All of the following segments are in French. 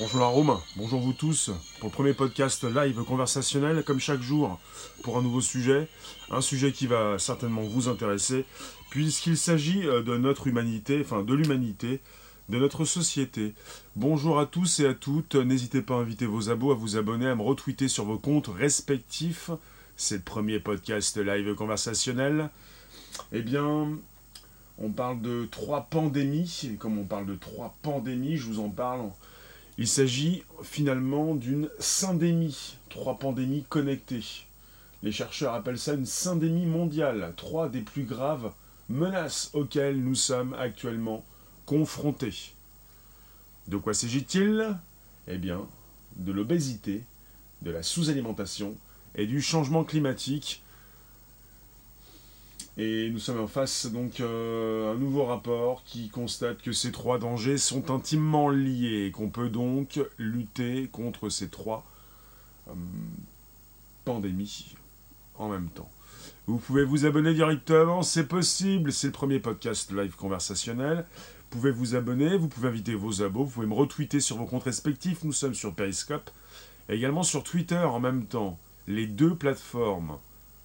Bonjour la Rome, bonjour vous tous pour le premier podcast live conversationnel comme chaque jour pour un nouveau sujet, un sujet qui va certainement vous intéresser puisqu'il s'agit euh, de notre humanité, enfin de l'humanité, de notre société. Bonjour à tous et à toutes, n'hésitez pas à inviter vos abos, à vous abonner, à me retweeter sur vos comptes respectifs. C'est le premier podcast live conversationnel. Eh bien, on parle de trois pandémies, et comme on parle de trois pandémies, je vous en parle il s'agit finalement d'une syndémie, trois pandémies connectées. Les chercheurs appellent ça une syndémie mondiale, trois des plus graves menaces auxquelles nous sommes actuellement confrontés. De quoi s'agit-il? Eh bien, de l'obésité, de la sous-alimentation et du changement climatique et nous sommes en face donc euh, un nouveau rapport qui constate que ces trois dangers sont intimement liés et qu'on peut donc lutter contre ces trois euh, pandémies en même temps. Vous pouvez vous abonner directement, c'est possible, c'est le premier podcast live conversationnel. Vous pouvez vous abonner, vous pouvez inviter vos abos, vous pouvez me retweeter sur vos comptes respectifs, nous sommes sur Periscope, et également sur Twitter en même temps. Les deux plateformes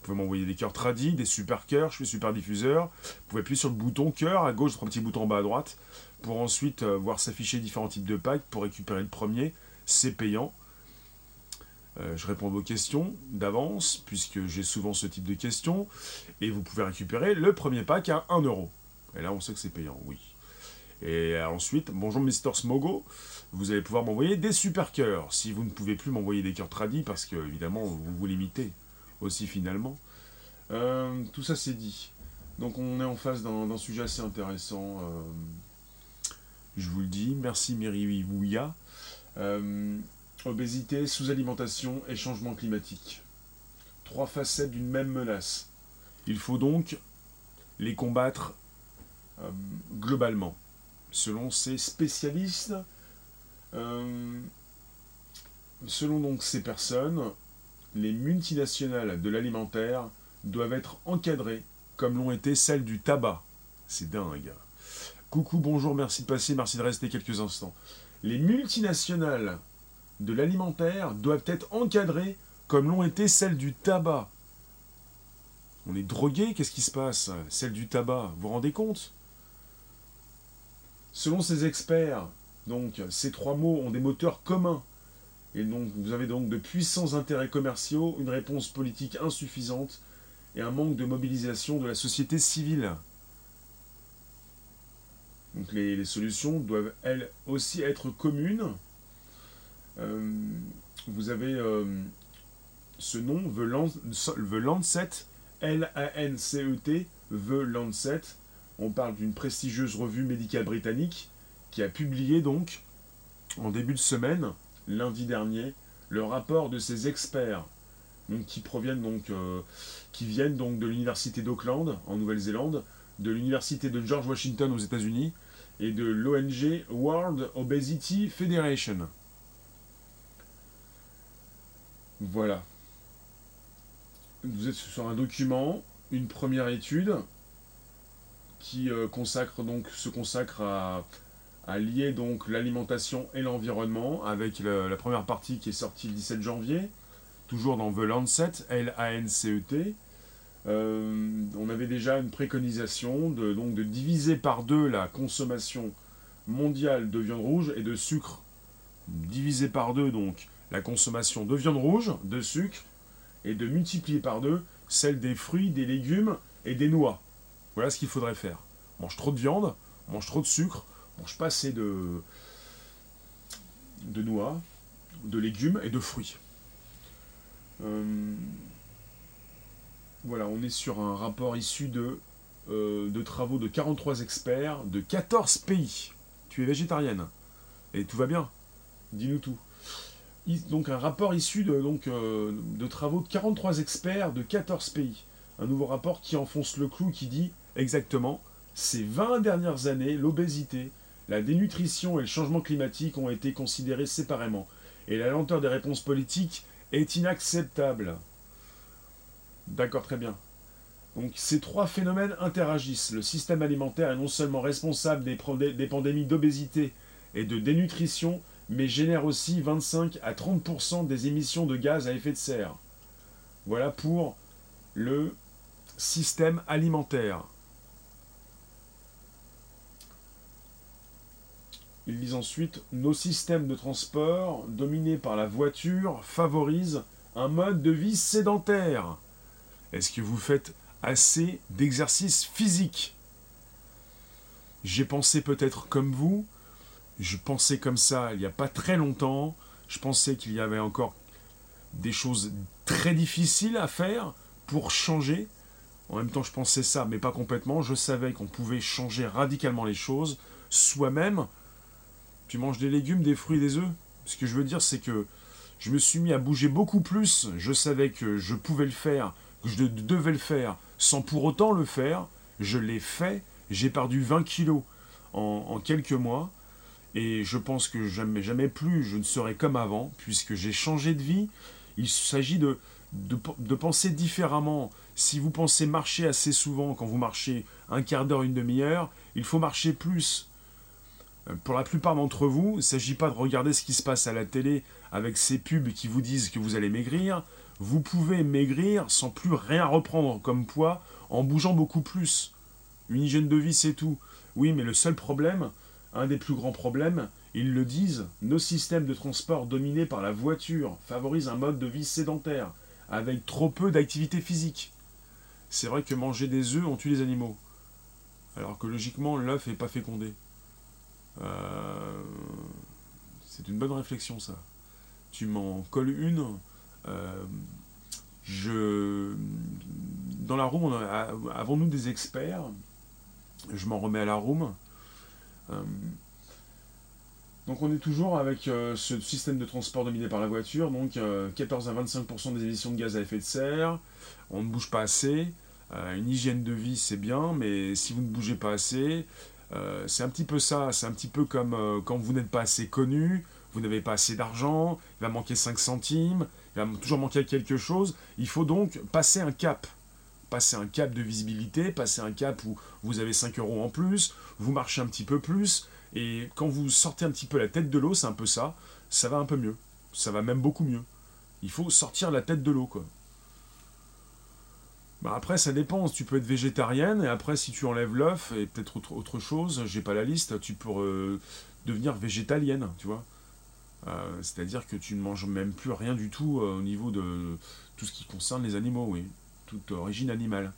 vous pouvez m'envoyer des cœurs tradis, des super cœurs, je suis super diffuseur. Vous pouvez appuyer sur le bouton cœur à gauche, trois petits boutons en bas à droite, pour ensuite euh, voir s'afficher différents types de packs pour récupérer le premier. C'est payant. Euh, je réponds à vos questions d'avance, puisque j'ai souvent ce type de questions. Et vous pouvez récupérer le premier pack à 1 euro. Et là, on sait que c'est payant, oui. Et ensuite, bonjour Mister Smogo, vous allez pouvoir m'envoyer des super cœurs. Si vous ne pouvez plus m'envoyer des cœurs tradis, parce que évidemment, vous vous limitez aussi finalement. Euh, tout ça c'est dit. Donc on est en face d'un sujet assez intéressant. Euh, je vous le dis. Merci Miri Wouya. Euh, obésité, sous-alimentation et changement climatique. Trois facettes d'une même menace. Il faut donc les combattre globalement. Selon ces spécialistes, selon donc ces personnes, les multinationales de l'alimentaire doivent être encadrées comme l'ont été celles du tabac. C'est dingue. Coucou, bonjour, merci de passer, merci de rester quelques instants. Les multinationales de l'alimentaire doivent être encadrées comme l'ont été celles du tabac. On est drogué, qu'est-ce qui se passe? Celles du tabac, vous vous rendez compte? Selon ces experts, donc, ces trois mots ont des moteurs communs. Et donc, vous avez donc de puissants intérêts commerciaux, une réponse politique insuffisante et un manque de mobilisation de la société civile. Donc les, solutions doivent elles aussi être communes. Euh, vous avez euh, ce nom, The, Lancet, L-A-N-C-E-T, The Lancet. On parle d'une prestigieuse revue médicale britannique qui a publié donc en début de semaine lundi dernier le rapport de ces experts qui proviennent donc euh, qui viennent donc de l'université d'Auckland en Nouvelle-Zélande, de l'université de George Washington aux États-Unis et de l'ONG World Obesity Federation. Voilà. Vous êtes sur un document, une première étude qui euh, consacre donc se consacre à à lier donc l'alimentation et l'environnement avec la première partie qui est sortie le 17 janvier, toujours dans The Lancet, L-A-N-C-E-T. Euh, on avait déjà une préconisation de, donc, de diviser par deux la consommation mondiale de viande rouge et de sucre. Diviser par deux donc la consommation de viande rouge, de sucre, et de multiplier par deux celle des fruits, des légumes et des noix. Voilà ce qu'il faudrait faire. On mange trop de viande, on mange trop de sucre, mange pas assez de, de noix, de légumes et de fruits. Euh, voilà, on est sur un rapport issu de, euh, travaux de 43 experts de 14 pays. Tu es végétarienne et tout va bien. Dis-nous tout. Donc un rapport issu de, euh, de travaux de 43 experts de 14 pays. Un nouveau rapport qui enfonce le clou, qui dit exactement, ces 20 dernières années, l'obésité, la dénutrition et le changement climatique ont été considérés séparément, et la lenteur des réponses politiques est inacceptable. D'accord, très bien. Donc ces trois phénomènes interagissent. Le système alimentaire est non seulement responsable des, pandémies d'obésité et de dénutrition, mais génère aussi 25 à 30% des émissions de gaz à effet de serre. Voilà pour le système alimentaire. Ils disent ensuite Nos systèmes de transport, dominés par la voiture, favorisent un mode de vie sédentaire. Est-ce que vous faites assez d'exercices physiques J'ai pensé peut-être comme vous, je pensais comme ça il n'y a pas très longtemps, je pensais qu'il y avait encore des choses très difficiles à faire pour changer. En même temps, je pensais ça, mais pas complètement. Je savais qu'on pouvait changer radicalement les choses soi-même tu manges des légumes, des fruits, des œufs. Ce que je veux dire, c'est que je me suis mis à bouger beaucoup plus. Je savais que je pouvais le faire, que je devais le faire, sans pour autant le faire. Je l'ai fait. J'ai perdu 20 kilos en, quelques mois. Et je pense que jamais, jamais plus je ne serai comme avant, puisque j'ai changé de vie. Il s'agit de, de, de, penser différemment. Si vous pensez marcher assez souvent, quand vous marchez un quart d'heure, une demi-heure, il faut marcher plus. Euh, pour la plupart d'entre vous, il ne s'agit pas de regarder ce qui se passe à la télé avec ces pubs qui vous disent que vous allez maigrir. Vous pouvez maigrir sans plus rien reprendre comme poids en bougeant beaucoup plus. Une hygiène de vie, c'est tout. Oui, mais le seul problème, un des plus grands problèmes, ils le disent, nos systèmes de transport dominés par la voiture favorisent un mode de vie sédentaire, avec trop peu d'activité physique. C'est vrai que manger des œufs, on tue les animaux. Alors que logiquement, l'œuf n'est pas fécondé. Euh, c'est une bonne réflexion ça. Tu m'en colles une. Euh, je, dans la room, avons-nous des experts? Je m'en remets à la room. Euh, donc on est toujours avec ce système de transport dominé par la voiture, donc 14 à 25% des émissions de gaz à effet de serre, on ne bouge pas assez, une hygiène de vie c'est bien, mais si vous ne bougez pas assez, euh, c'est un petit peu ça, c'est un petit peu comme euh, quand vous n'êtes pas assez connu, vous n'avez pas assez d'argent, il va manquer 5 centimes, il va toujours manquer quelque chose. Il faut donc passer un cap. Passer un cap de visibilité, passer un cap où vous avez 5 euros en plus, vous marchez un petit peu plus, et quand vous sortez un petit peu la tête de l'eau, c'est un peu ça, ça va un peu mieux. Ça va même beaucoup mieux. Il faut sortir la tête de l'eau, quoi. Bah, après, ça dépend. Tu peux être végétarienne et après, si tu enlèves l'œuf et peut-être autre, autre, chose, j'ai pas la liste, tu peux devenir végétalienne, tu vois. Euh, c'est-à-dire que tu ne manges même plus rien du tout euh, au niveau de tout ce qui concerne les animaux, oui. Toute origine animale.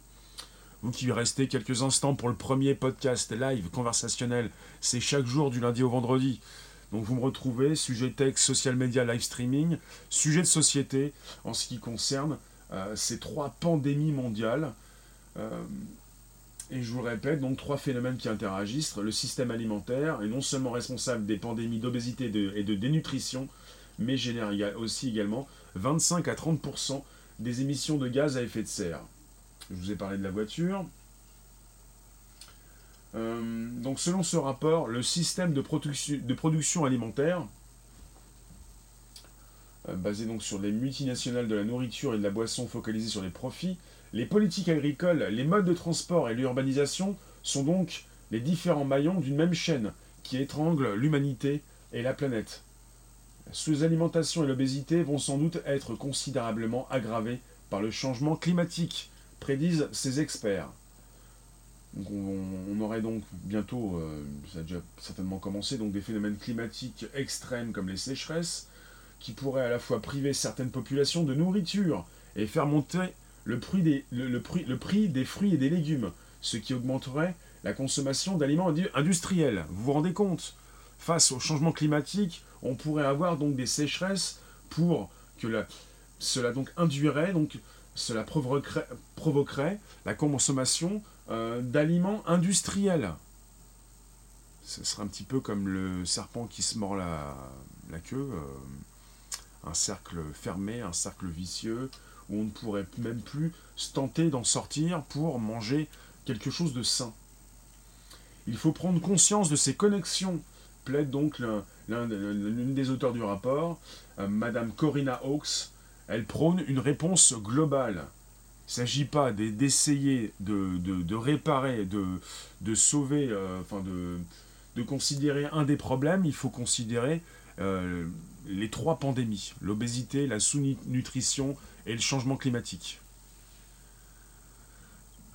Vous qui restez quelques instants pour le premier podcast live conversationnel, c'est chaque jour du lundi au vendredi. Donc vous me retrouvez, sujet texte, social media, live streaming, sujet de société en ce qui concerne ces trois pandémies mondiales. Euh, et je vous le répète, donc trois phénomènes qui interagissent. Le système alimentaire est non seulement responsable des pandémies d'obésité et de dénutrition, mais génère aussi également 25 à 30% des émissions de gaz à effet de serre. Je vous ai parlé de la voiture. Euh, donc selon ce rapport, le système de production alimentaire euh, basé donc sur les multinationales de la nourriture et de la boisson focalisées sur les profits, les politiques agricoles, les modes de transport et l'urbanisation sont donc les différents maillons d'une même chaîne qui étrangle l'humanité et la planète. Sous-alimentation et l'obésité vont sans doute être considérablement aggravées par le changement climatique, prédisent ces experts. on, aurait donc bientôt, euh, ça a déjà certainement commencé, donc des phénomènes climatiques extrêmes comme les sécheresses, qui pourrait à la fois priver certaines populations de nourriture et faire monter le prix des, le, prix, le prix des fruits et des légumes, ce qui augmenterait la consommation d'aliments industriels. Vous vous rendez compte? Face au changement climatique, on pourrait avoir donc des sécheresses pour que la, cela donc induirait, donc cela provoquerait, provoquerait la consommation euh, d'aliments industriels. Ce serait un petit peu comme le serpent qui se mord la, la queue. Euh, un cercle fermé, un cercle vicieux, où on ne pourrait même plus se tenter d'en sortir pour manger quelque chose de sain. Il faut prendre conscience de ces connexions, plaide donc l'une des auteurs du rapport, euh, Madame Corinna Hawkes. Elle prône une réponse globale. Il ne s'agit pas d'essayer de, réparer, de, sauver, euh, de considérer un des problèmes, il faut considérer les trois pandémies, l'obésité, la sous-nutrition et le changement climatique.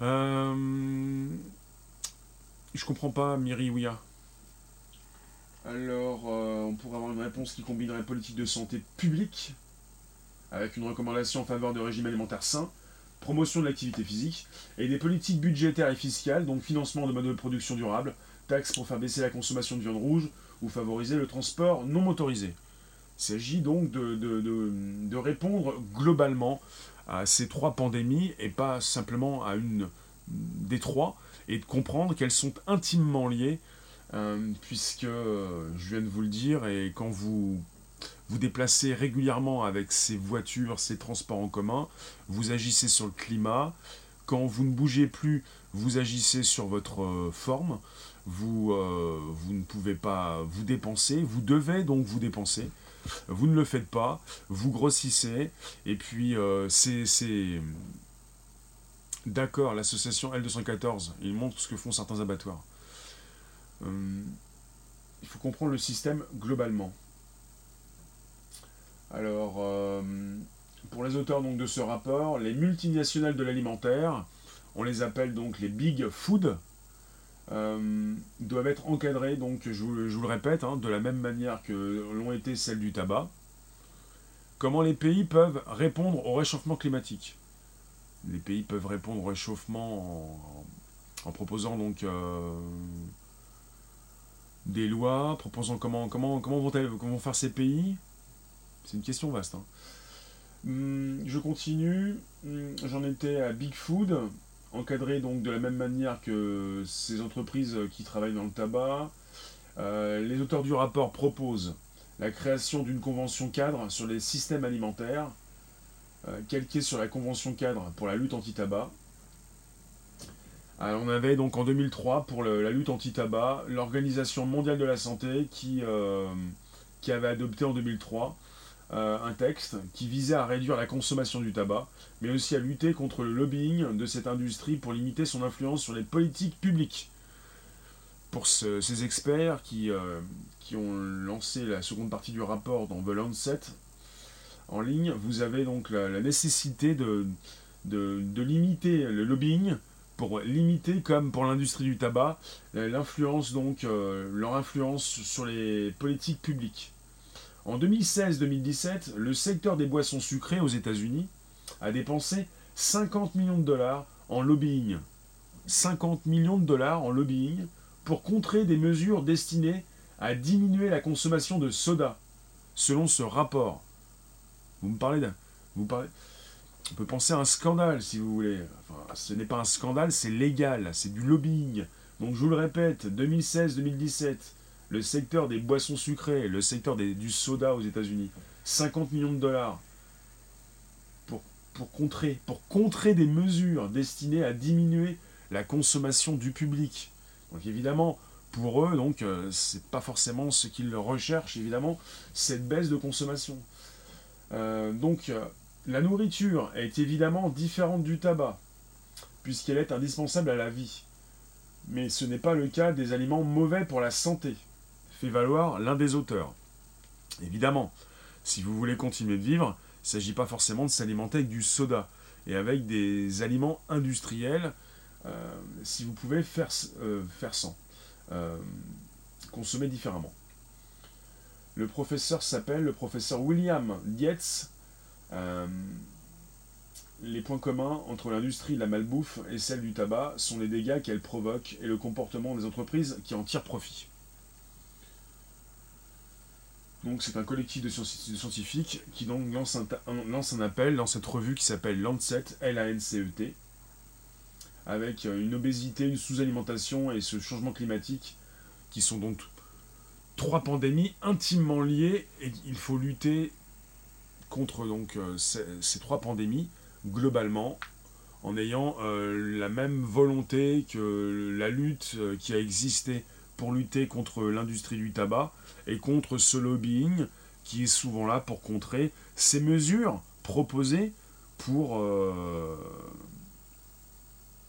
Euh... Je comprends pas, Miri Ouya. Alors, euh, on pourrait avoir une réponse qui combinerait politique de santé publique, avec une recommandation en faveur de régime alimentaire sain, promotion de l'activité physique, et des politiques budgétaires et fiscales, donc financement de modes de production durable, taxes pour faire baisser la consommation de viande rouge, ou favoriser le transport non motorisé. Il s'agit donc de, de, répondre globalement à ces trois pandémies et pas simplement à une des trois, et de comprendre qu'elles sont intimement liées, euh, puisque, je viens de vous le dire, et quand vous vous déplacez régulièrement avec ces voitures, ces transports en commun, vous agissez sur le climat, quand vous ne bougez plus, vous agissez sur votre euh, forme, vous, euh, vous ne pouvez pas vous dépenser, vous devez donc vous dépenser, vous ne le faites pas, vous grossissez, et puis c'est D'accord, l'association L214, il montre ce que font certains abattoirs. Euh, il faut comprendre le système globalement. Alors, euh, pour les auteurs donc, de ce rapport, les multinationales de l'alimentaire, on les appelle donc les big food, euh, doivent être encadrées, donc je vous, le répète, hein, de la même manière que l'ont été celles du tabac. Comment les pays peuvent répondre au réchauffement climatique? Les pays peuvent répondre au réchauffement en, proposant donc euh, des lois, proposant comment, comment, vont faire ces pays? C'est une question vaste. Hein. Hum, je continue. Hum, j'en étais à Big Food, encadré donc de la même manière que ces entreprises qui travaillent dans le tabac. Euh, les auteurs du rapport proposent la création d'une convention cadre sur les systèmes alimentaires euh, calqué sur la convention cadre pour la lutte anti-tabac. on avait donc en 2003 pour la lutte anti-tabac l'Organisation mondiale de la santé qui, euh, qui avait adopté en 2003 euh, un texte qui visait à réduire la consommation du tabac, mais aussi à lutter contre le lobbying de cette industrie pour limiter son influence sur les politiques publiques. Pour ces experts qui, qui ont lancé la seconde partie du rapport dans The Lancet, en ligne, vous avez donc la, nécessité de, de, limiter le lobbying pour limiter, comme pour l'industrie du tabac, l'influence donc euh, leur influence sur les politiques publiques. En 2016-2017, le secteur des boissons sucrées aux États-Unis a dépensé 50 millions de dollars en lobbying. 50 millions de dollars en lobbying pour contrer des mesures destinées à diminuer la consommation de soda, selon ce rapport. Vous me parlez d'un. Vous parlez. On peut penser à un scandale si vous voulez. Enfin, ce n'est pas un scandale, c'est légal, c'est du lobbying. Donc je vous le répète, 2016-2017, le secteur des boissons sucrées, le secteur du soda aux États-Unis, 50 millions de dollars pour, pour, contrer, pour contrer des mesures destinées à diminuer la consommation du public. Donc évidemment, pour eux, donc euh, c'est pas forcément ce qu'ils recherchent, évidemment, cette baisse de consommation. Euh, donc, euh, la nourriture est évidemment différente du tabac, puisqu'elle est indispensable à la vie. Mais ce n'est pas le cas des aliments mauvais pour la santé, fait valoir l'un des auteurs. Évidemment, si vous voulez continuer de vivre, il ne s'agit pas forcément de s'alimenter avec du soda et avec des aliments industriels, euh, si vous pouvez faire, faire sans, consommer différemment. Le professeur s'appelle le professeur William Dietz. Euh, les points communs entre l'industrie de la malbouffe et celle du tabac sont les dégâts qu'elle provoque et le comportement des entreprises qui en tirent profit. Donc c'est un collectif de scientifiques qui donc lance un, appel dans cette revue qui s'appelle Lancet, L-A-N-C-E-T, avec une obésité, une sous-alimentation et ce changement climatique qui sont donc trois pandémies intimement liées et il faut lutter contre euh, ces, trois pandémies globalement en ayant euh, la même volonté que la lutte euh, qui a existé pour lutter contre l'industrie du tabac et contre ce lobbying qui est souvent là pour contrer ces mesures proposées pour,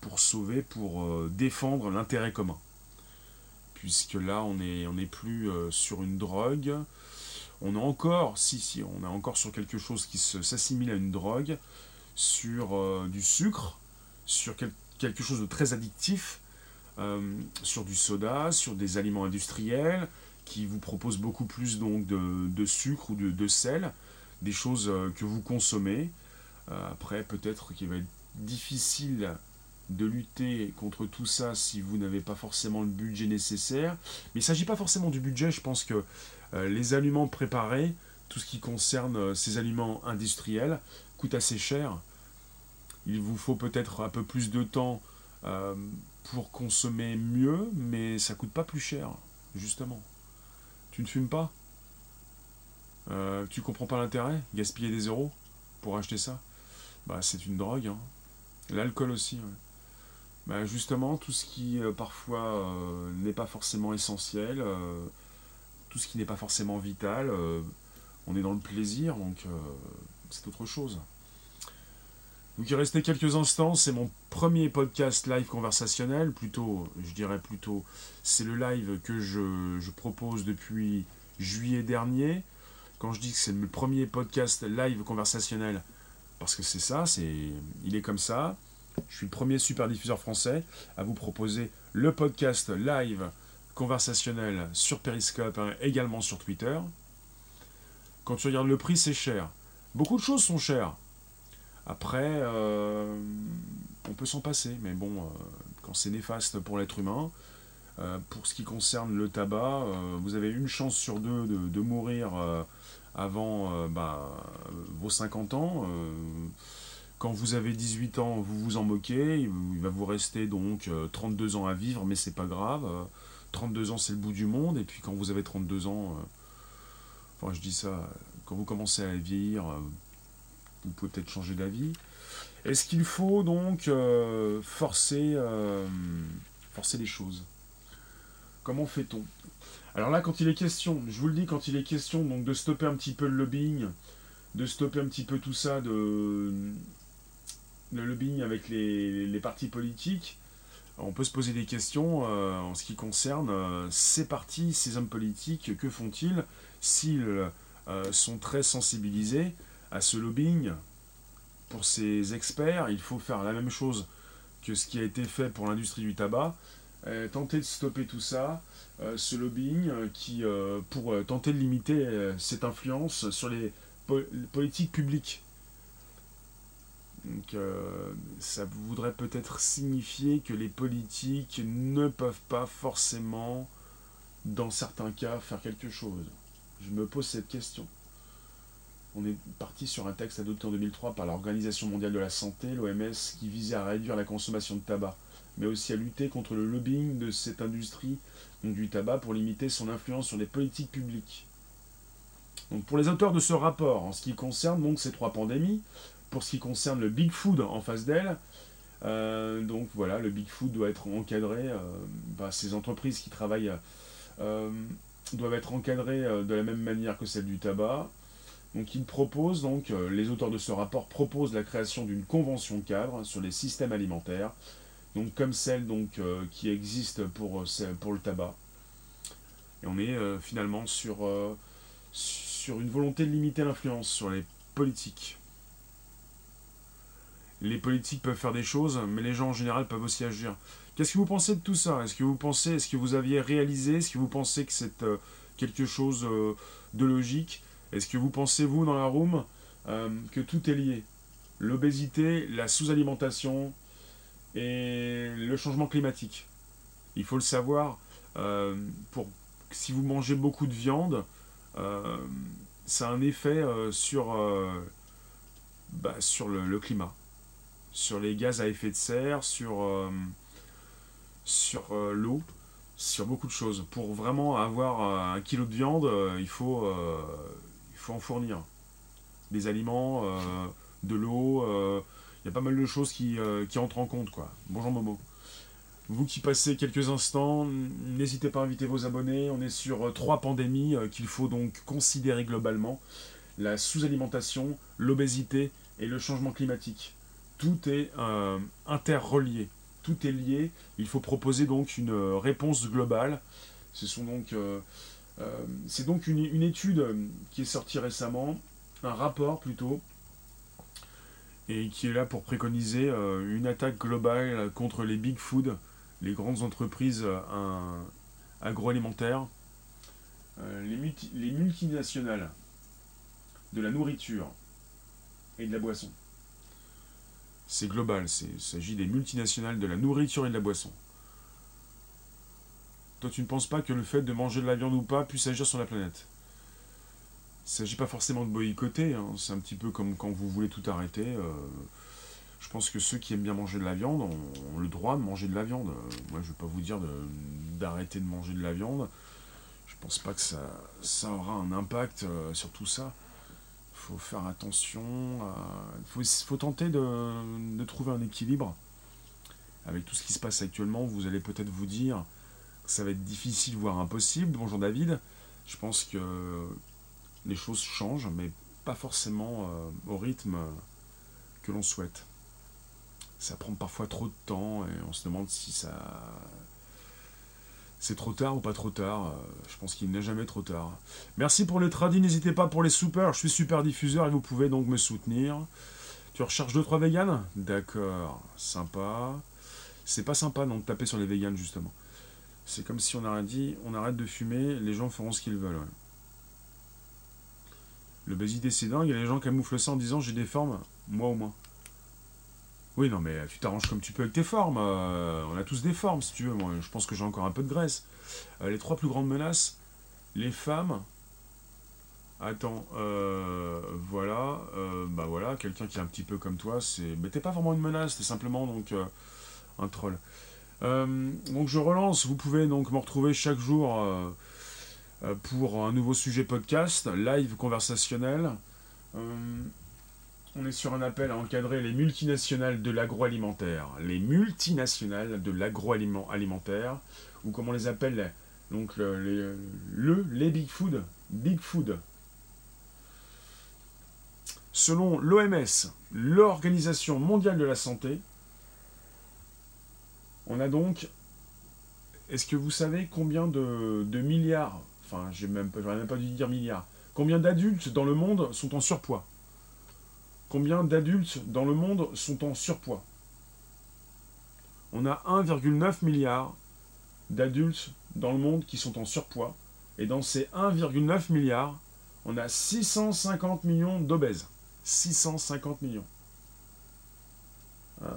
pour sauver, pour défendre l'intérêt commun. Puisque là on n'est on est plus euh, sur une drogue, on est encore, si, si, on est encore sur quelque chose qui s'assimile à une drogue, sur euh, du sucre, sur quelque chose de très addictif, euh, sur du soda, sur des aliments industriels qui vous proposent beaucoup plus donc de, sucre ou de, sel, des choses euh, que vous consommez. après, peut-être qu'il va être difficile de lutter contre tout ça si vous n'avez pas forcément le budget nécessaire. Mais il ne s'agit pas forcément du budget, je pense que euh, les aliments préparés, tout ce qui concerne euh, ces aliments industriels, coûte assez cher. Il vous faut peut-être un peu plus de temps euh, pour consommer mieux, mais ça coûte pas plus cher, justement. Tu ne fumes pas euh, Tu comprends pas l'intérêt Gaspiller des euros pour acheter ça Bah c'est une drogue. Hein. L'alcool aussi. Bah, justement, tout ce qui parfois n'est pas forcément essentiel, tout ce qui n'est pas forcément vital, euh, on est dans le plaisir, donc euh, c'est autre chose. Donc il restait quelques instants, c'est mon premier podcast live conversationnel, plutôt, je dirais plutôt, c'est le live que je, propose depuis juillet dernier. Quand je dis que c'est le premier podcast live conversationnel, parce que c'est ça, c'est, il est comme ça. Je suis le premier super diffuseur français à vous proposer le podcast live conversationnel sur Periscope, hein, également sur Twitter. Quand tu regardes le prix, c'est cher. Beaucoup de choses sont chères. Après, euh, on peut s'en passer, mais bon, euh, quand c'est néfaste pour l'être humain, euh, pour ce qui concerne le tabac, vous avez une chance sur deux de, mourir avant bah, vos 50 ans. quand vous avez 18 ans, vous vous en moquez, il va vous rester donc 32 ans à vivre, mais c'est pas grave. 32 ans, c'est le bout du monde, et puis quand vous avez 32 ans, enfin je dis ça, quand vous commencez à vieillir, vous pouvez peut-être changer d'avis. Est-ce qu'il faut donc euh, forcer, forcer les choses? Comment fait-on? Alors là, quand il est question, je vous le dis, quand il est question donc de stopper un petit peu le lobbying, de stopper un petit peu tout ça, de le lobbying avec les, partis politiques, on peut se poser des questions euh, en ce qui concerne euh, ces partis, ces hommes politiques, que font-ils s'ils euh, sont très sensibilisés? À ce lobbying Pour ces experts, il faut faire la même chose que ce qui a été fait pour l'industrie du tabac, tenter de stopper tout ça, ce lobbying qui, pour tenter de limiter cette influence sur les politiques publiques donc euh, ça voudrait peut-être signifier que les politiques ne peuvent pas forcément, dans certains cas, faire quelque chose. Je me pose cette question. On est parti sur un texte adopté en 2003 par l'Organisation mondiale de la santé, l'OMS, qui visait à réduire la consommation de tabac, mais aussi à lutter contre le lobbying de cette industrie du tabac pour limiter son influence sur les politiques publiques. Donc pour les auteurs de ce rapport, en ce qui concerne donc ces trois pandémies, pour ce qui concerne le Big Food en face d'elle, euh, donc voilà, le Big Food doit être encadré. Euh, bah, ces entreprises qui travaillent euh, doivent être encadrées de la même manière que celle du tabac. Donc ils proposent, donc les auteurs de ce rapport proposent la création d'une convention cadre sur les systèmes alimentaires, donc comme celle donc qui existe pour, pour le tabac. Et on est finalement sur, sur une volonté de limiter l'influence sur les politiques. Les politiques peuvent faire des choses, mais les gens en général peuvent aussi agir. Qu'est-ce que vous pensez de tout ça? Est-ce que vous pensez, est-ce que vous aviez réalisé, est-ce que vous pensez que c'est euh, quelque chose euh, de logique? Est-ce que vous pensez, vous, dans la room, euh, que tout est lié? L'obésité, la sous-alimentation et le changement climatique. Il faut le savoir, pour, si vous mangez beaucoup de viande, ça a un effet sur, bah, le climat sur les gaz à effet de serre, sur, euh, euh, l'eau, sur beaucoup de choses. Pour vraiment avoir euh, un kilo de viande, il, faut, faut en fournir. Des aliments, de l'eau, il y a pas mal de choses qui, qui entrent en compte. Quoi. Bonjour Momo. Vous qui passez quelques instants, n'hésitez pas à inviter vos abonnés. On est sur trois pandémies qu'il faut donc considérer globalement. La sous-alimentation, l'obésité et le changement climatique tout est euh, interrelié, tout est lié. Il faut proposer donc une euh, réponse globale. Ce sont donc euh, c'est donc une, étude qui est sortie récemment, un rapport plutôt, et qui est là pour préconiser une attaque globale contre les big food, les grandes entreprises agroalimentaires, les, les multinationales de la nourriture et de la boisson. C'est global, il s'agit des multinationales de la nourriture et de la boisson. Toi, tu ne penses pas que le fait de manger de la viande ou pas puisse agir sur la planète? Il ne s'agit pas forcément de boycotter, hein. c'est un petit peu comme quand vous voulez tout arrêter. Euh, je pense que ceux qui aiment bien manger de la viande ont, le droit de manger de la viande. moi, je ne vais pas vous dire d'arrêter de, manger de la viande. Je pense pas que ça, aura un impact euh, sur tout ça faut faire attention. Il faut, tenter de, trouver un équilibre. Avec tout ce qui se passe actuellement, vous allez peut-être vous dire ça va être difficile, voire impossible. Bonjour David. Je pense que les choses changent, mais pas forcément euh, au rythme que l'on souhaite. Ça prend parfois trop de temps et on se demande si ça c'est trop tard ou pas trop tard. Euh, je pense qu'il n'est jamais trop tard. Merci pour les tradis, n'hésitez pas pour les super. Je suis super diffuseur et vous pouvez donc me soutenir. Tu recherches 2-3 véganes? D'accord, sympa. C'est pas sympa non de taper sur les véganes justement. C'est comme si on aurait dit on arrête de fumer, les gens feront ce qu'ils veulent. L'obésité c'est dingue, les gens camouflent ça en disant j'ai des formes, moi au moins. Oui, non, mais tu t'arranges comme tu peux avec tes formes. Euh, on a tous des formes, si tu veux. Moi, je pense que j'ai encore un peu de graisse. Euh, les trois plus grandes menaces, les femmes. Attends, euh, voilà, bah voilà, quelqu'un qui est un petit peu comme toi, c'est, mais t'es pas vraiment une menace, t'es simplement donc un troll. Donc je relance, vous pouvez donc me retrouver chaque jour pour un nouveau sujet podcast, live conversationnel. On est sur un appel à encadrer les multinationales de l'agroalimentaire. Les multinationales de l'agroalimentaire, ou comme on les appelle, donc le, les big food. Big food. Selon l'OMS, l'Organisation mondiale de la santé, on a donc. Est-ce que vous savez combien de, milliards, enfin, j'ai même, même pas dû dire milliards, combien d'adultes dans le monde sont en surpoids? Combien d'adultes dans le monde sont en surpoids? On a 1,9 milliard d'adultes dans le monde qui sont en surpoids. Et dans ces 1,9 milliard, on a 650 millions d'obèses. 650 millions. Euh,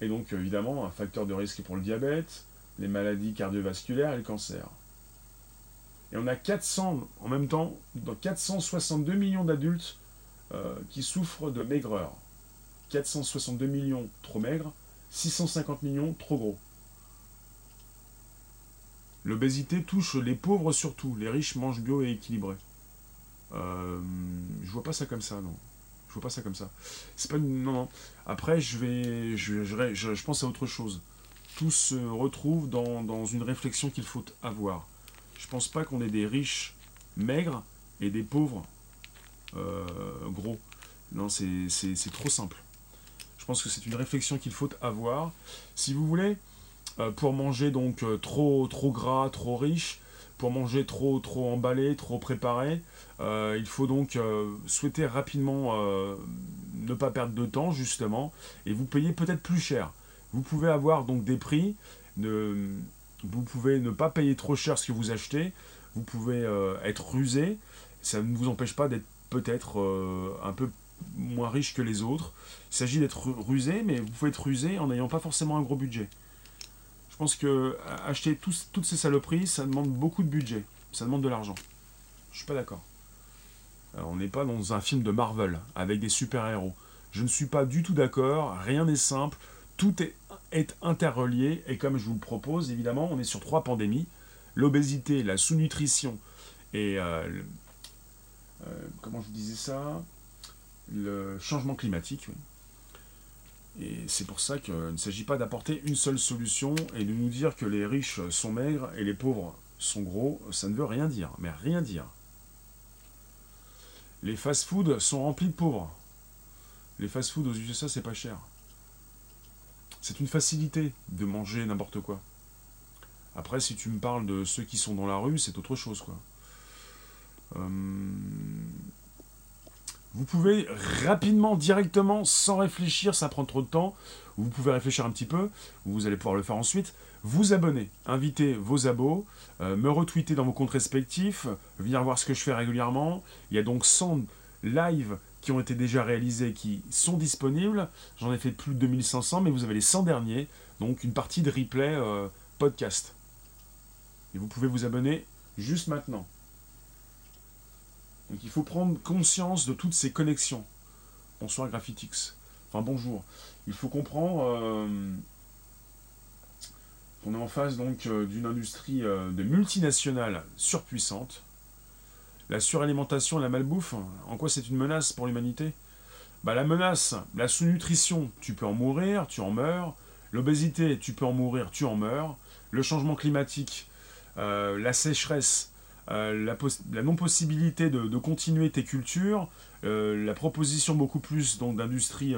et donc évidemment un facteur de risque pour le diabète, les maladies cardiovasculaires et le cancer. Et on a 400, en même temps, dans 462 millions d'adultes euh, qui souffrent de maigreur. 462 millions trop maigres, 650 millions trop gros. L'obésité touche les pauvres surtout, les riches mangent bio et équilibré. Euh, je vois pas ça comme ça, non. Je vois pas ça comme ça. C'est pas non non. Après, je vais, je, pense à autre chose. Tout se retrouve dans, dans une réflexion qu'il faut avoir. Je pense pas qu'on ait des riches maigres et des pauvres euh, gros. Non, c'est trop simple. Je pense que c'est une réflexion qu'il faut avoir. Si vous voulez, euh, pour manger donc euh, trop, trop gras, trop riche, pour manger trop, trop emballé, trop préparé, il faut donc souhaiter rapidement ne pas perdre de temps justement, et vous payez peut-être plus cher. Vous pouvez avoir donc des prix, vous pouvez ne pas payer trop cher ce que vous achetez, vous pouvez être rusé, ça ne vous empêche pas d'être peut-être euh, un peu moins riche que les autres. Il s'agit d'être rusé, mais vous pouvez être rusé en n'ayant pas forcément un gros budget. Je pense que acheter toutes ces saloperies, ça demande beaucoup de budget. Ça demande de l'argent. Je suis pas d'accord. On n'est pas dans un film de Marvel avec des super-héros. Je ne suis pas du tout d'accord. Rien n'est simple. Tout est, interrelié. Et comme je vous le propose, évidemment, on est sur trois pandémies l'obésité, la sous-nutrition et euh, euh, comment je disais ça? Le changement climatique. Et c'est pour ça qu'il ne s'agit pas d'apporter une seule solution et de nous dire que les riches sont maigres et les pauvres sont gros. Ça ne veut rien dire, mais rien dire. Les fast-foods sont remplis de pauvres. Les fast-foods aux USA, c'est pas cher. C'est une facilité de manger n'importe quoi. Après, si tu me parles de ceux qui sont dans la rue, c'est autre chose, quoi. Euh, vous pouvez rapidement, directement, sans réfléchir, ça prend trop de temps, vous pouvez réfléchir un petit peu, vous allez pouvoir le faire ensuite, vous abonner, inviter vos abos, euh, me retweeter dans vos comptes respectifs, venir voir ce que je fais régulièrement. Il y a donc 100 lives qui ont été déjà réalisés, qui sont disponibles. J'en ai fait plus de 2500, mais vous avez les 100 derniers, donc une partie de replay euh, podcast. Et vous pouvez vous abonner juste maintenant. Donc il faut prendre conscience de toutes ces connexions. Bonsoir Graphitix. Enfin bonjour. Il faut comprendre euh, qu'on est en face donc euh, d'une industrie euh, de multinationales surpuissante. La suralimentation la malbouffe, en quoi c'est une menace pour l'humanité? Bah, La menace, la sous-nutrition, tu peux en mourir, tu en meurs. L'obésité, tu peux en mourir, tu en meurs. Le changement climatique, la sécheresse, la, non-possibilité de, continuer tes cultures, la proposition beaucoup plus d'industrie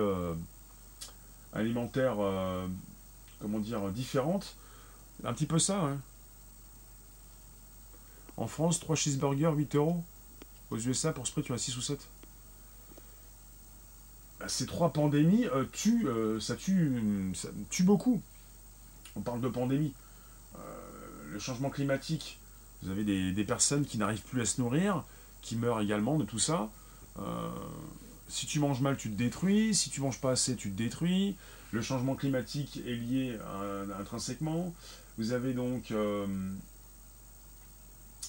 alimentaire, comment dire, différente, un petit peu ça, hein. En France, 3 cheeseburgers, 8 euros. Aux USA, pour ce prix, tu as 6 ou 7. Bah, ces trois pandémies euh, tuent, euh, ça, tue, ça tue beaucoup. On parle de pandémie. Euh, le changement climatique, vous avez des, personnes qui n'arrivent plus à se nourrir, qui meurent également de tout ça. si tu manges mal, tu te détruis. Si tu manges pas assez, tu te détruis. Le changement climatique est lié intrinsèquement. Vous avez donc, euh,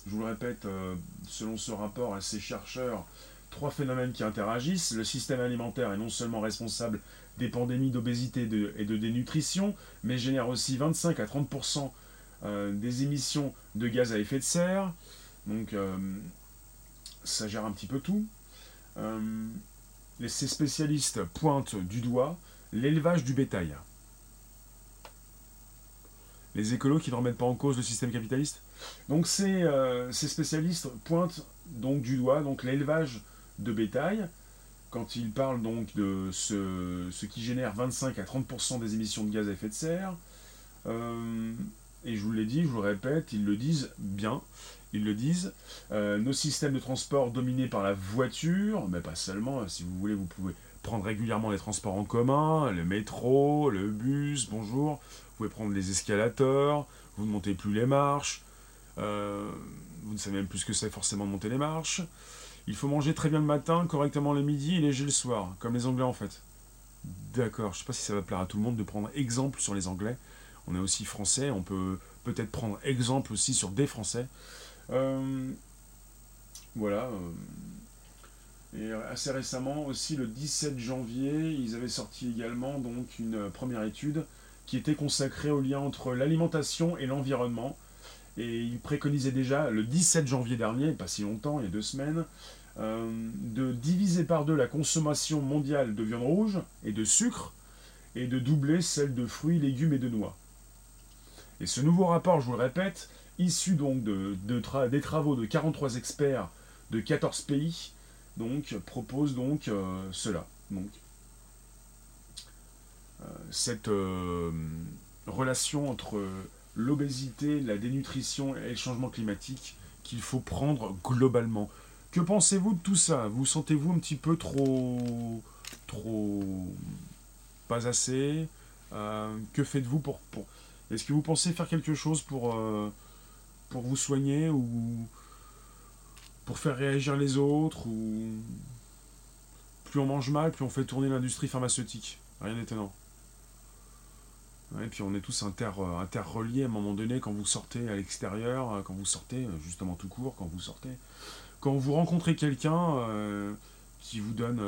je vous le répète, euh, selon ce rapport à ces chercheurs, trois phénomènes qui interagissent. Le système alimentaire est non seulement responsable des pandémies d'obésité et de dénutrition, mais génère aussi 25 à 30% euh, des émissions de gaz à effet de serre. Donc ça gère un petit peu tout. ces spécialistes pointent du doigt l'élevage du bétail les écolos qui ne remettent pas en cause le système capitaliste. Donc ces, euh, spécialistes pointent donc du doigt donc l'élevage de bétail quand ils parlent donc de ce, qui génère 25 à 30% des émissions de gaz à effet de serre. Euh, et je vous l'ai dit, je vous le répète, ils le disent bien. Ils le disent. Euh, nos systèmes de transport dominés par la voiture, mais pas seulement, si vous voulez, vous pouvez prendre régulièrement les transports en commun, le métro, le bus, bonjour. Vous pouvez prendre les escalators, vous ne montez plus les marches, euh, vous ne savez même plus ce que c'est forcément de monter les marches. Il faut manger très bien le matin, correctement le midi et léger le soir, comme les Anglais en fait. D'accord, je ne sais pas si ça va plaire à tout le monde de prendre exemple sur les Anglais. On est aussi français, on peut peut-être prendre exemple aussi sur des Français. Euh, voilà. Euh, et assez récemment, aussi le 17 janvier, ils avaient sorti également donc une première étude qui était consacré au lien entre l'alimentation et l'environnement. Et il préconisait déjà, le 17 janvier dernier, pas si longtemps, il y a deux semaines, euh, de diviser par deux la consommation mondiale de viande rouge et de sucre, et de doubler celle de fruits, légumes et de noix. Et ce nouveau rapport, je vous le répète, issu donc de, des travaux de 43 experts de 14 pays, donc propose donc euh, cela. Donc euh, cette euh, relation entre l'obésité, la dénutrition et le changement climatique qu'il faut prendre globalement. Que pensez-vous de tout ça? Vous sentez-vous un petit peu trop... trop... pas assez? Que faites-vous pour... pour... Est-ce que vous pensez faire quelque chose pour, pour vous soigner ou pour faire réagir les autres ou plus on mange mal, plus on fait tourner l'industrie pharmaceutique? Rien d'étonnant. Et puis on est tous inter, euh, interreliés à un moment donné quand vous sortez à l'extérieur, euh, quand vous sortez, euh, justement tout court, quand vous sortez. Quand vous rencontrez quelqu'un qui vous donne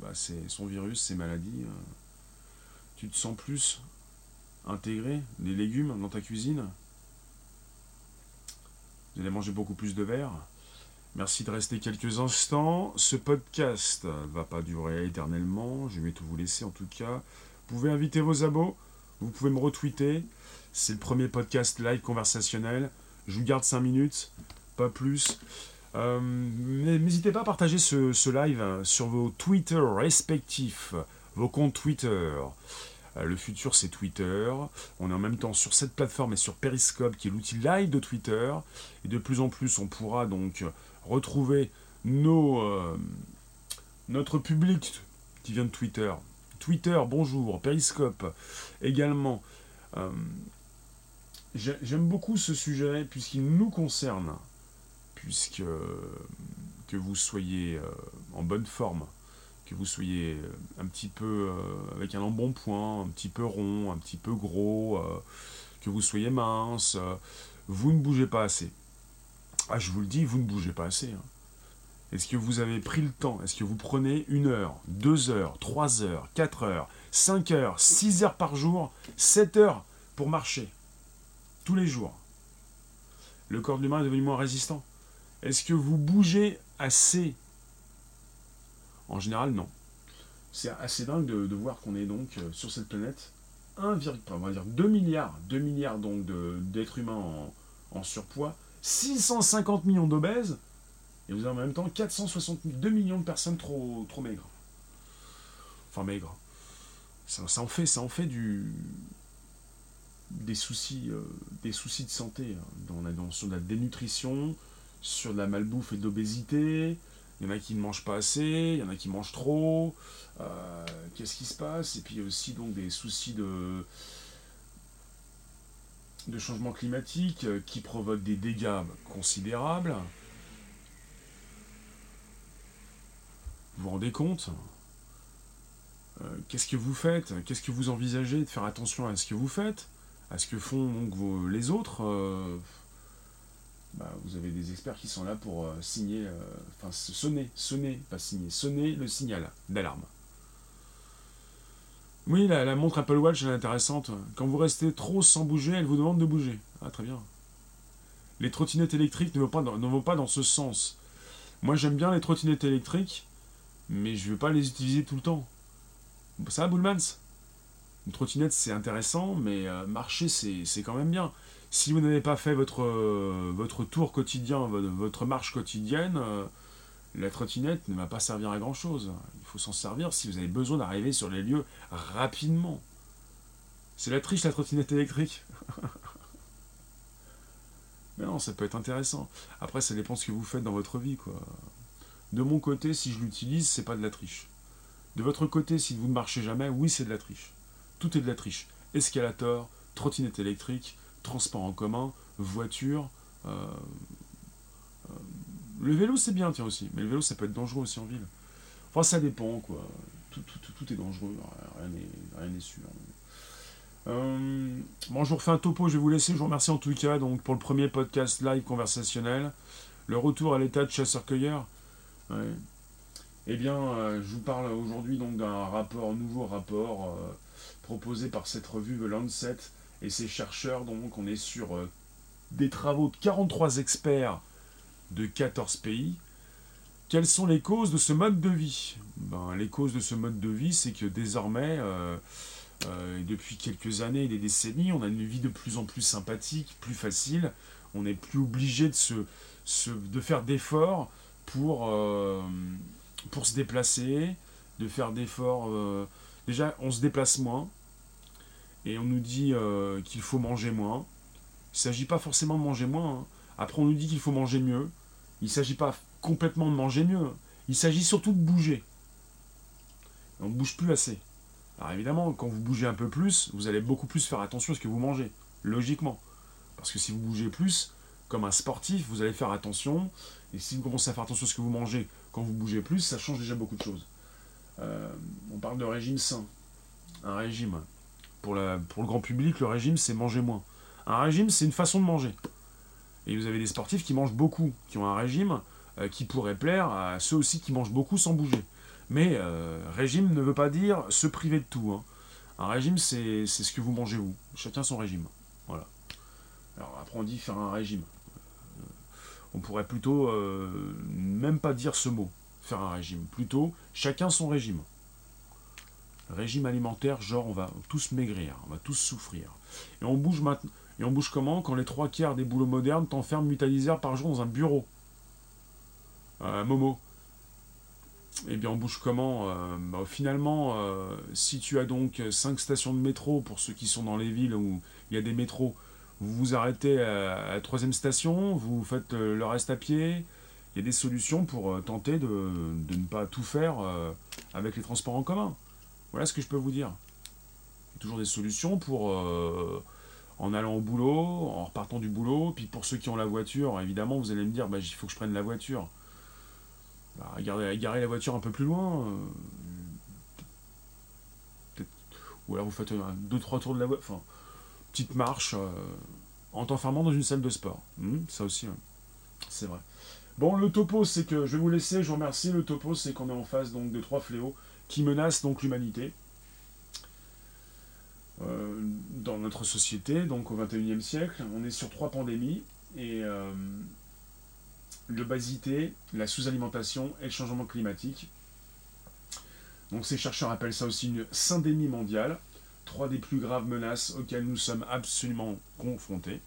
bah, son virus, ses maladies, tu te sens plus intégré, des légumes dans ta cuisine. Vous allez manger beaucoup plus de verre. Merci de rester quelques instants. Ce podcast va pas durer éternellement. Je vais tout vous laisser en tout cas. Vous pouvez inviter vos abos. Vous pouvez me retweeter. C'est le premier podcast live conversationnel. Je vous garde 5 minutes, pas plus. Euh, n'hésitez pas à partager ce, live sur vos Twitter respectifs, vos comptes Twitter. Le futur, c'est Twitter. On est en même temps sur cette plateforme et sur Periscope, qui est l'outil live de Twitter. Et de plus en plus, on pourra donc retrouver nos, notre public qui vient de Twitter. Twitter, bonjour. Periscope également. J'aime beaucoup ce sujet puisqu'il nous concerne, puisque que vous soyez en bonne forme, que vous soyez euh, un petit peu euh, avec un embonpoint, un petit peu rond, un petit peu gros, euh, que vous soyez mince, vous ne bougez pas assez. Ah, je vous le dis, vous ne bougez pas assez. Hein. Est-ce que vous avez pris le temps? Est-ce que vous prenez une heure, deux heures, trois heures, quatre heures, cinq heures, six heures par jour, sept heures pour marcher? Tous les jours. Le corps de l'humain est devenu moins résistant. Est-ce que vous bougez assez en général, non. C'est assez dingue de, voir qu'on est donc euh, sur cette planète 1, on va dire 2 milliards, 2 milliards donc d'êtres humains en, surpoids, 650 millions d'obèses, et vous avez en même temps 462 millions de personnes trop, maigres. Enfin maigres. Ça, en fait, du, des soucis, euh, des soucis de santé. Hein. Sur la dénutrition, sur de la malbouffe et de l'obésité, il y en a qui ne mangent pas assez, il y en a qui mangent trop. Euh, qu'est-ce qui se passe? Et puis aussi donc des soucis de, de changement climatique euh, qui provoquent des dégâts considérables. Vous vous rendez compte? Euh, Qu'est-ce que vous faites? Qu'est-ce que vous envisagez de faire attention à ce que vous faites? À ce que font donc les autres bah, vous avez des experts qui sont là pour euh, signer, euh, enfin sonner, sonner, pas signer, sonner le signal d'alarme. Oui, la, montre Apple Watch, elle est intéressante. Quand vous restez trop sans bouger, elle vous demande de bouger. Ah, très bien. Les trottinettes électriques ne vont pas dans, ce sens. Moi, j'aime bien les trottinettes électriques, mais je ne veux pas les utiliser tout le temps. Ça Bullmans? Une trottinette, c'est intéressant, mais euh, marcher, c'est quand même bien si vous n'avez pas fait votre, euh, votre tour quotidien, votre, marche quotidienne, euh, la trottinette ne va pas servir à grand chose. Il faut s'en servir si vous avez besoin d'arriver sur les lieux rapidement. C'est la triche la trottinette électrique. Mais non, ça peut être intéressant. Après, ça dépend ce que vous faites dans votre vie, quoi. De mon côté, si je l'utilise, c'est pas de la triche. De votre côté, si vous ne marchez jamais, oui, c'est de la triche. Tout est de la triche. Escalator, trottinette électrique, transport en commun, voiture. Euh, euh, le vélo, c'est bien, tiens aussi. Mais le vélo, ça peut être dangereux aussi en ville. Enfin, ça dépend, quoi. Tout, tout, est dangereux, rien n'est sûr. Euh, bon, je vous refais un topo, je vais vous laisser. Je vous remercie en tout cas donc, pour le premier podcast live conversationnel. Le retour à l'état de chasseur-cueilleur. Eh bien, je vous parle aujourd'hui donc d'un rapport, nouveau rapport proposé par cette revue The Lancet et ces chercheurs, donc on est sur euh, des travaux de 43 experts de 14 pays. Quelles sont les causes de ce mode de vie? Ben, Les causes de ce mode de vie, c'est que désormais, euh, euh, depuis quelques années et des décennies, on a une vie de plus en plus sympathique, plus facile. On n'est plus obligé de, se, de faire d'efforts pour, pour se déplacer, de faire d'efforts. déjà, on se déplace moins, et on nous dit euh, qu'il faut manger moins. Il ne s'agit pas forcément de manger moins. Hein. Après, on nous dit qu'il faut manger mieux. Il ne s'agit pas complètement de manger mieux. Il s'agit surtout de bouger. on ne bouge plus assez. Alors évidemment, quand vous bougez un peu plus, vous allez beaucoup plus faire attention à ce que vous mangez. Logiquement. Parce que si vous bougez plus, comme un sportif, vous allez faire attention. Et si vous commencez à faire attention à ce que vous mangez quand vous bougez plus, ça change déjà beaucoup de choses. Euh, on parle de régime sain. Un régime pour, le grand public, le régime, c'est manger moins. Un régime, c'est une façon de manger. Et vous avez des sportifs qui mangent beaucoup, qui ont un régime euh, qui pourrait plaire à ceux aussi qui mangent beaucoup sans bouger. Mais euh, régime ne veut pas dire se priver de tout. Hein. Un régime, c'est ce que vous mangez vous. Chacun son régime. Voilà. Alors après, on dit faire un régime. Euh, on pourrait plutôt même pas dire ce mot, faire un régime. Plutôt, chacun son régime. Régime alimentaire, genre on va tous maigrir, on va tous souffrir. Et on bouge maintenant. Et on bouge comment? Quand les trois quarts des boulots modernes t'enferment 8 à 10 heures par jour dans un bureau. Euh, Momo. eh bien, on bouge comment? Bah, Finalement, si tu as donc 5 stations de métro, pour ceux qui sont dans les villes où il y a des métros, vous vous arrêtez à la troisième station, vous faites le reste à pied. Il y a des solutions pour tenter de, ne pas tout faire avec les transports en commun. Voilà ce que je peux vous dire. Toujours des solutions pour en allant au boulot, en repartant du boulot. Puis pour ceux qui ont la voiture, évidemment, vous allez me dire, bah, il faut que je prenne la voiture. Bah, garer, la voiture un peu plus loin. Euh, ou alors vous faites deux, trois tours de la voiture. Enfin, petite marche euh, en t'enfermant dans une salle de sport. Hmm, ça aussi, c'est vrai. Bon, le topo, c'est que je vais vous laisser, je remercie. Le topo, c'est qu'on est en face donc de trois fléaux qui menacent donc l'humanité. Euh, dans notre société, donc au XXIe siècle. On est sur trois pandémies et euh, l'obésité, la sous-alimentation et le changement climatique. Donc ces chercheurs appellent ça aussi une syndémie mondiale, trois des plus graves menaces auxquelles nous sommes absolument confrontés.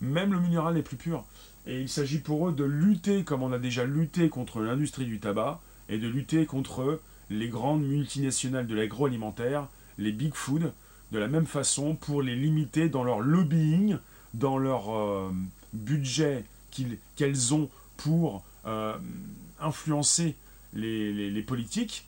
Même le minéral est plus pur. Et il s'agit pour eux de lutter comme on a déjà lutté contre l'industrie du tabac et de lutter contre les grandes multinationales de l'agroalimentaire les big food, de la même façon pour les limiter dans leur lobbying, dans leur euh, budget qu'elles ont pour euh, influencer les, politiques,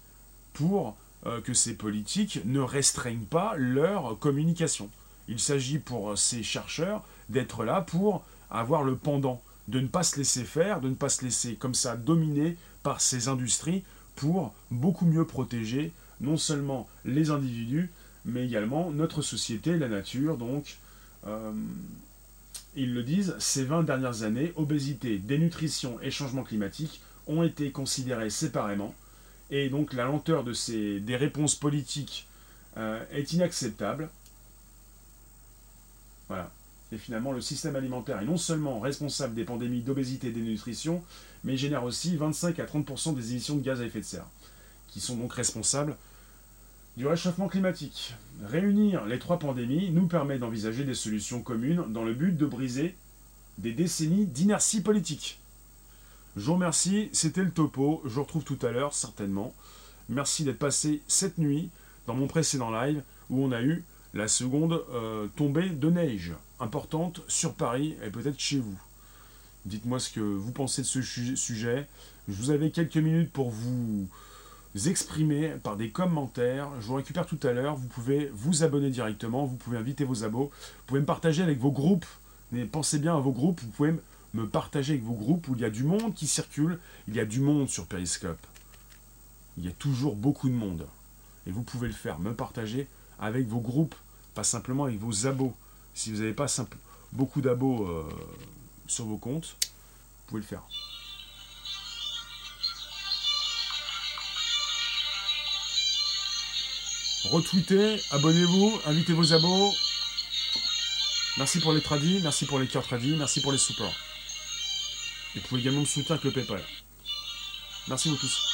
pour euh, que ces politiques ne restreignent pas leur communication. Il s'agit pour ces chercheurs d'être là pour avoir le pendant, de ne pas se laisser faire, de ne pas se laisser comme ça dominer par ces industries pour beaucoup mieux protéger non seulement les individus, mais également notre société, la nature. Donc, euh, ils le disent, ces 20 dernières années, obésité, dénutrition et changement climatique ont été considérés séparément. Et donc la lenteur de ces, des réponses politiques euh, est inacceptable. Voilà. Et finalement, le système alimentaire est non seulement responsable des pandémies d'obésité et dénutrition, mais génère aussi 25 à 30% des émissions de gaz à effet de serre, qui sont donc responsables du réchauffement climatique. Réunir les trois pandémies nous permet d'envisager des solutions communes dans le but de briser des décennies d'inertie politique. Je vous remercie, c'était le topo, je vous retrouve tout à l'heure certainement. Merci d'être passé cette nuit dans mon précédent live où on a eu la seconde euh, tombée de neige importante sur Paris et peut-être chez vous. Dites-moi ce que vous pensez de ce sujet. Je vous avais quelques minutes pour vous exprimer par des commentaires. Je vous récupère tout à l'heure. Vous pouvez vous abonner directement. Vous pouvez inviter vos abos. Vous pouvez me partager avec vos groupes. Mais pensez bien à vos groupes. Vous pouvez me partager avec vos groupes où il y a du monde qui circule. Il y a du monde sur Periscope. Il y a toujours beaucoup de monde. Et vous pouvez le faire. Me partager avec vos groupes. Pas simplement avec vos abos. Si vous n'avez pas beaucoup d'abos euh, sur vos comptes, vous pouvez le faire. retweetez, abonnez-vous, invitez vos abos. Merci pour les tradis, merci pour les cœurs tradis, merci pour les supports. Et vous pouvez également me soutenir avec le PayPal. Merci vous tous.